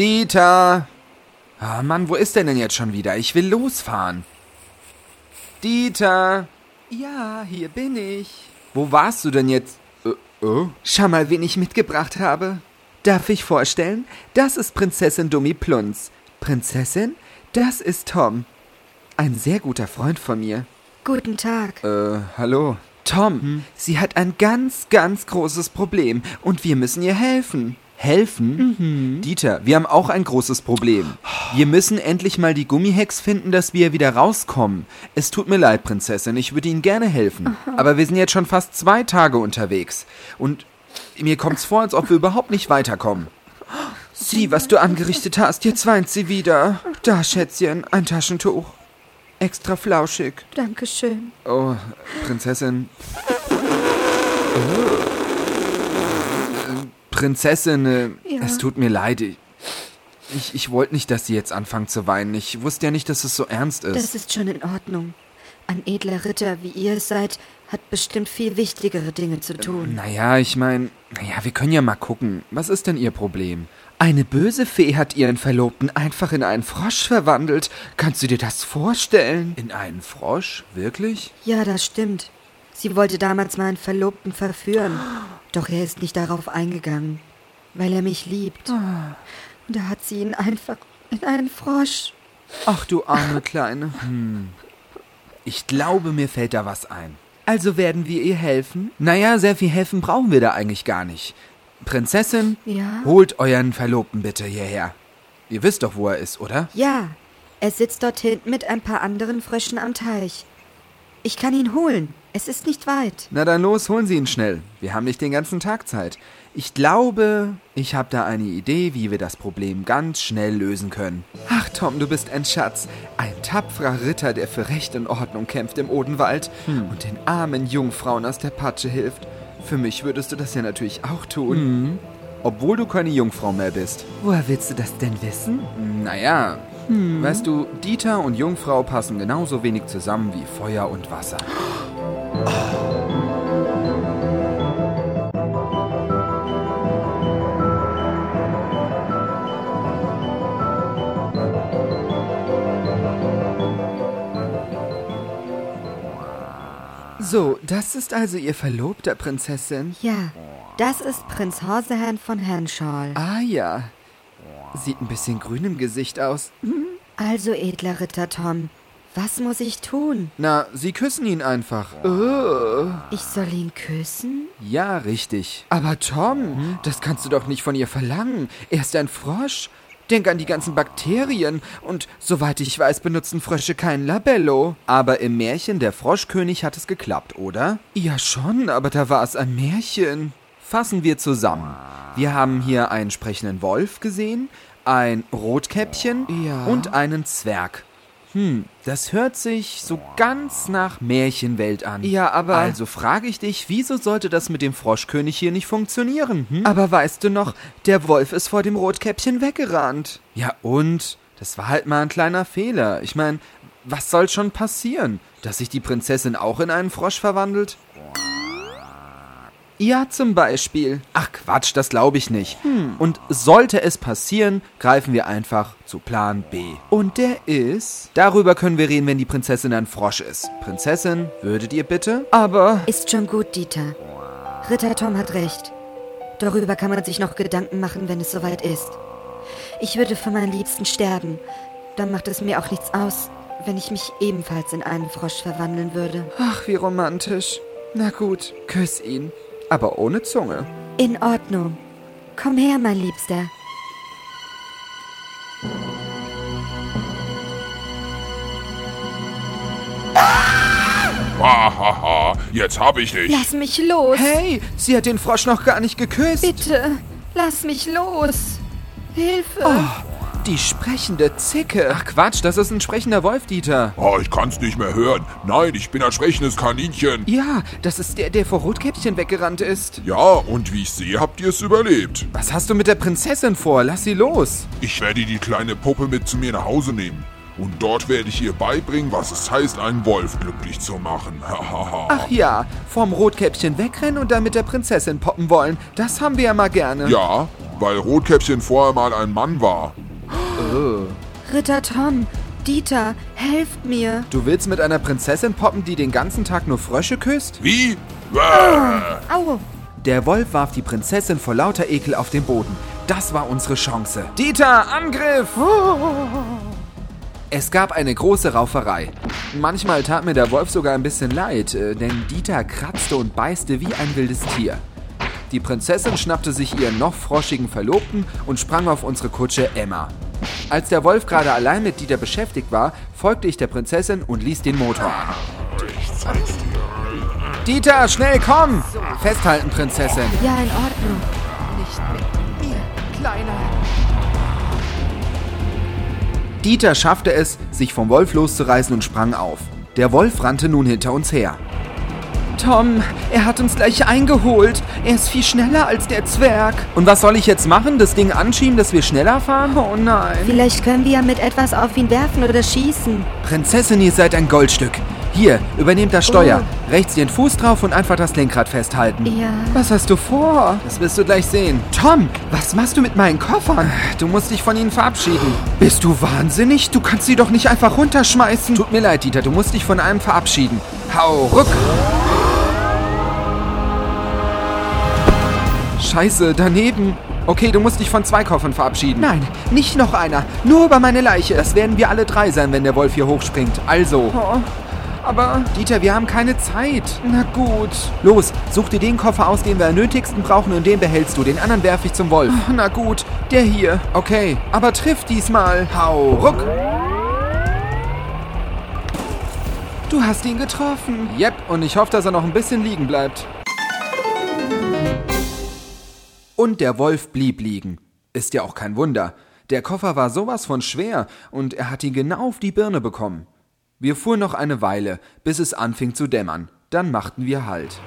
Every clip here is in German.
Dieter! Ah, Mann, wo ist der denn jetzt schon wieder? Ich will losfahren. Dieter! Ja, hier bin ich. Wo warst du denn jetzt? Äh, oh? Schau mal, wen ich mitgebracht habe. Darf ich vorstellen? Das ist Prinzessin Dummi Plunz. Prinzessin, das ist Tom. Ein sehr guter Freund von mir. Guten Tag. Äh, hallo. Tom, hm? sie hat ein ganz, ganz großes Problem und wir müssen ihr helfen. Helfen? Mhm. Dieter, wir haben auch ein großes Problem. Wir müssen endlich mal die Gummihex finden, dass wir wieder rauskommen. Es tut mir leid, Prinzessin, ich würde Ihnen gerne helfen. Aha. Aber wir sind jetzt schon fast zwei Tage unterwegs. Und mir kommt's vor, als ob wir überhaupt nicht weiterkommen. Sieh, was du angerichtet hast. Jetzt weint sie wieder. Da, Schätzchen, ein Taschentuch. Extra flauschig. Dankeschön. Oh, Prinzessin. Oh. Prinzessin, äh, ja. es tut mir leid. Ich, ich wollte nicht, dass Sie jetzt anfangen zu weinen. Ich wusste ja nicht, dass es so ernst ist. Das ist schon in Ordnung. Ein edler Ritter, wie ihr es seid, hat bestimmt viel wichtigere Dinge zu tun. Naja, ich meine, naja, wir können ja mal gucken. Was ist denn Ihr Problem? Eine böse Fee hat ihren Verlobten einfach in einen Frosch verwandelt. Kannst du dir das vorstellen? In einen Frosch? Wirklich? Ja, das stimmt. Sie wollte damals meinen Verlobten verführen. Doch er ist nicht darauf eingegangen, weil er mich liebt. Ah. Und da hat sie ihn einfach in einen Frosch. Ach du arme Kleine. Hm. Ich glaube, mir fällt da was ein. Also werden wir ihr helfen? Naja, sehr viel helfen brauchen wir da eigentlich gar nicht. Prinzessin, ja? holt euren Verlobten bitte hierher. Ihr wisst doch, wo er ist, oder? Ja, er sitzt dort hinten mit ein paar anderen Fröschen am Teich. Ich kann ihn holen. Es ist nicht weit. Na dann los, holen Sie ihn schnell. Wir haben nicht den ganzen Tag Zeit. Ich glaube, ich habe da eine Idee, wie wir das Problem ganz schnell lösen können. Ach, Tom, du bist ein Schatz. Ein tapferer Ritter, der für Recht und Ordnung kämpft im Odenwald hm. und den armen Jungfrauen aus der Patsche hilft. Für mich würdest du das ja natürlich auch tun. Hm. Obwohl du keine Jungfrau mehr bist. Woher willst du das denn wissen? Naja, hm. weißt du, Dieter und Jungfrau passen genauso wenig zusammen wie Feuer und Wasser. So, das ist also Ihr Verlobter, Prinzessin? Ja, das ist Prinz Horsehand von Henshaw. Ah ja. Sieht ein bisschen grün im Gesicht aus. Also, edler Ritter Tom, was muss ich tun? Na, Sie küssen ihn einfach. Oh. Ich soll ihn küssen? Ja, richtig. Aber Tom, das kannst du doch nicht von ihr verlangen. Er ist ein Frosch. Denk an die ganzen Bakterien. Und soweit ich weiß, benutzen Frösche kein Labello. Aber im Märchen Der Froschkönig hat es geklappt, oder? Ja schon, aber da war es ein Märchen. Fassen wir zusammen. Wir haben hier einen sprechenden Wolf gesehen, ein Rotkäppchen ja. und einen Zwerg. Hm, das hört sich so ganz nach Märchenwelt an. Ja, aber. Also frage ich dich, wieso sollte das mit dem Froschkönig hier nicht funktionieren? Hm? Aber weißt du noch, der Wolf ist vor dem Rotkäppchen weggerannt. Ja, und? Das war halt mal ein kleiner Fehler. Ich meine, was soll schon passieren? Dass sich die Prinzessin auch in einen Frosch verwandelt? Ja, zum Beispiel. Ach Quatsch, das glaube ich nicht. Hm. Und sollte es passieren, greifen wir einfach zu Plan B. Und der ist? Darüber können wir reden, wenn die Prinzessin ein Frosch ist. Prinzessin, würdet ihr bitte? Aber. Ist schon gut, Dieter. Ritter Tom hat recht. Darüber kann man sich noch Gedanken machen, wenn es soweit ist. Ich würde für meinen Liebsten sterben. Dann macht es mir auch nichts aus, wenn ich mich ebenfalls in einen Frosch verwandeln würde. Ach, wie romantisch. Na gut, küss ihn aber ohne Zunge. In Ordnung. Komm her, mein Liebster. Hahaha, jetzt hab ich dich. Lass mich los. Hey, sie hat den Frosch noch gar nicht geküsst. Bitte, lass mich los. Hilfe. Oh, die sprechende Zicke. Ach Quatsch, das ist ein sprechender Wolf, Dieter. Oh, ich kann's nicht mehr hören. Nein, ich bin ein sprechendes Kaninchen. Ja, das ist der, der vor Rotkäppchen weggerannt ist. Ja, und wie ich sehe, habt ihr es überlebt. Was hast du mit der Prinzessin vor? Lass sie los. Ich werde die kleine Puppe mit zu mir nach Hause nehmen. Und dort werde ich ihr beibringen, was es heißt, einen Wolf glücklich zu machen. Ach ja, vom Rotkäppchen wegrennen und dann mit der Prinzessin poppen wollen. Das haben wir ja mal gerne. Ja, weil Rotkäppchen vorher mal ein Mann war. Ritter Tom, Dieter, helft mir. Du willst mit einer Prinzessin poppen, die den ganzen Tag nur Frösche küsst? Wie? Au! Der Wolf warf die Prinzessin vor lauter Ekel auf den Boden. Das war unsere Chance. Dieter, Angriff! Es gab eine große Rauferei. Manchmal tat mir der Wolf sogar ein bisschen leid, äh, denn Dieter kratzte und beißte wie ein wildes Tier. Die Prinzessin schnappte sich ihren noch froschigen Verlobten und sprang auf unsere Kutsche Emma. Als der Wolf gerade allein mit Dieter beschäftigt war, folgte ich der Prinzessin und ließ den Motor an. Dieter, schnell komm! Festhalten, Prinzessin. Ja, in Ordnung. Nicht mit mir, Kleiner. Dieter schaffte es, sich vom Wolf loszureißen und sprang auf. Der Wolf rannte nun hinter uns her. Tom, er hat uns gleich eingeholt. Er ist viel schneller als der Zwerg. Und was soll ich jetzt machen? Das Ding anschieben, dass wir schneller fahren? Oh nein. Vielleicht können wir ja mit etwas auf ihn werfen oder schießen. Prinzessin, ihr seid ein Goldstück. Hier, übernehmt das Steuer. Rechts den Fuß drauf und einfach das Lenkrad festhalten. Ja. Was hast du vor? Das wirst du gleich sehen. Tom, was machst du mit meinen Koffern? Du musst dich von ihnen verabschieden. Bist du wahnsinnig? Du kannst sie doch nicht einfach runterschmeißen. Tut mir leid, Dieter, du musst dich von einem verabschieden. Hau ruck! Scheiße, daneben. Okay, du musst dich von zwei Koffern verabschieden. Nein, nicht noch einer. Nur über meine Leiche. Das werden wir alle drei sein, wenn der Wolf hier hochspringt. Also. Oh, aber, Dieter, wir haben keine Zeit. na gut. Los, such dir den Koffer aus, den wir am nötigsten brauchen und den behältst du. Den anderen werfe ich zum Wolf. Na gut, der hier. Okay. Aber triff diesmal. Hau ruck! Du hast ihn getroffen. Yep, und ich hoffe, dass er noch ein bisschen liegen bleibt. Und der Wolf blieb liegen. Ist ja auch kein Wunder. Der Koffer war sowas von schwer und er hat ihn genau auf die Birne bekommen. Wir fuhren noch eine Weile, bis es anfing zu dämmern. Dann machten wir Halt.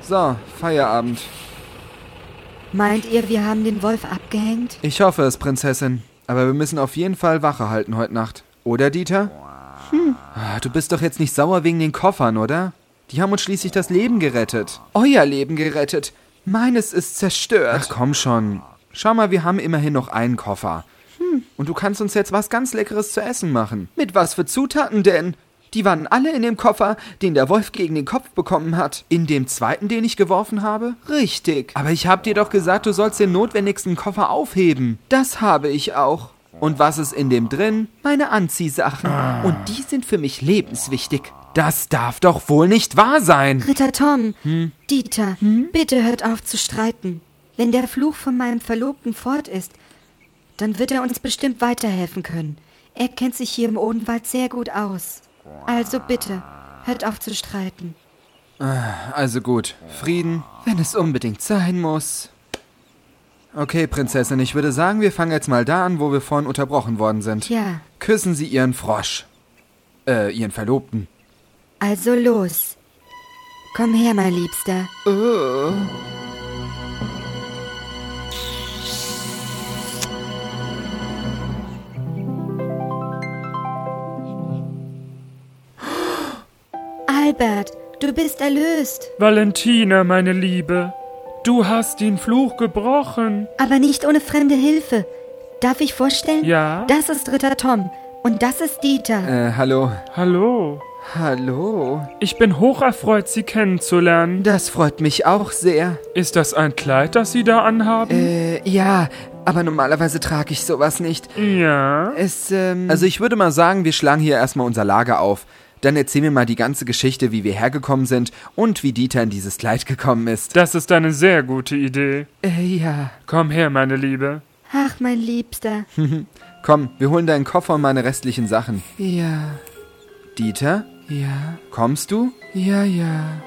So, Feierabend. Meint ihr, wir haben den Wolf abgehängt? Ich hoffe es, Prinzessin. Aber wir müssen auf jeden Fall Wache halten heute Nacht. Oder, Dieter? Hm. Du bist doch jetzt nicht sauer wegen den Koffern, oder? Die haben uns schließlich das Leben gerettet. Euer Leben gerettet. Meines ist zerstört. Ach komm schon. Schau mal, wir haben immerhin noch einen Koffer. Und du kannst uns jetzt was ganz Leckeres zu essen machen. Mit was für Zutaten denn? Die waren alle in dem Koffer, den der Wolf gegen den Kopf bekommen hat. In dem zweiten, den ich geworfen habe? Richtig. Aber ich hab dir doch gesagt, du sollst den notwendigsten Koffer aufheben. Das habe ich auch. Und was ist in dem drin? Meine Anziehsachen. Und die sind für mich lebenswichtig. Das darf doch wohl nicht wahr sein. Ritter Tom, Dieter, bitte hört auf zu streiten. Wenn der Fluch von meinem Verlobten fort ist, dann wird er uns bestimmt weiterhelfen können. Er kennt sich hier im Odenwald sehr gut aus. Also bitte, hört auf zu streiten. Also gut. Frieden. Wenn es unbedingt sein muss. Okay, Prinzessin, ich würde sagen, wir fangen jetzt mal da an, wo wir vorhin unterbrochen worden sind. Ja, Küssen Sie Ihren Frosch. Äh, Ihren Verlobten. also los. Komm her, mein Liebster. Albert, du bist erlöst. Valentina, meine Liebe, du hast den Fluch gebrochen. Aber nicht ohne fremde Hilfe. Darf ich vorstellen? Ja? Das ist Ritter Tom. Und das ist Dieter. Äh, hallo. Hallo. Hallo. Ich bin hocherfreut, Sie kennenzulernen. Das freut mich auch sehr. Ist das ein Kleid, das Sie da anhaben? Äh, ja, aber normalerweise trage ich sowas nicht. ja. Es, ähm. Also ich würde mal sagen, wir schlagen hier erstmal unser Lager auf. Dann erzähl mir mal die ganze Geschichte, wie wir hergekommen sind und wie Dieter in dieses Kleid gekommen ist. Das ist eine sehr gute Idee. äh, ja. Komm her, meine Liebe. Ach, mein Liebster. Komm, wir holen deinen Koffer und meine restlichen Sachen. Ja. Dieter, Ja. kommst du? Ja, ja.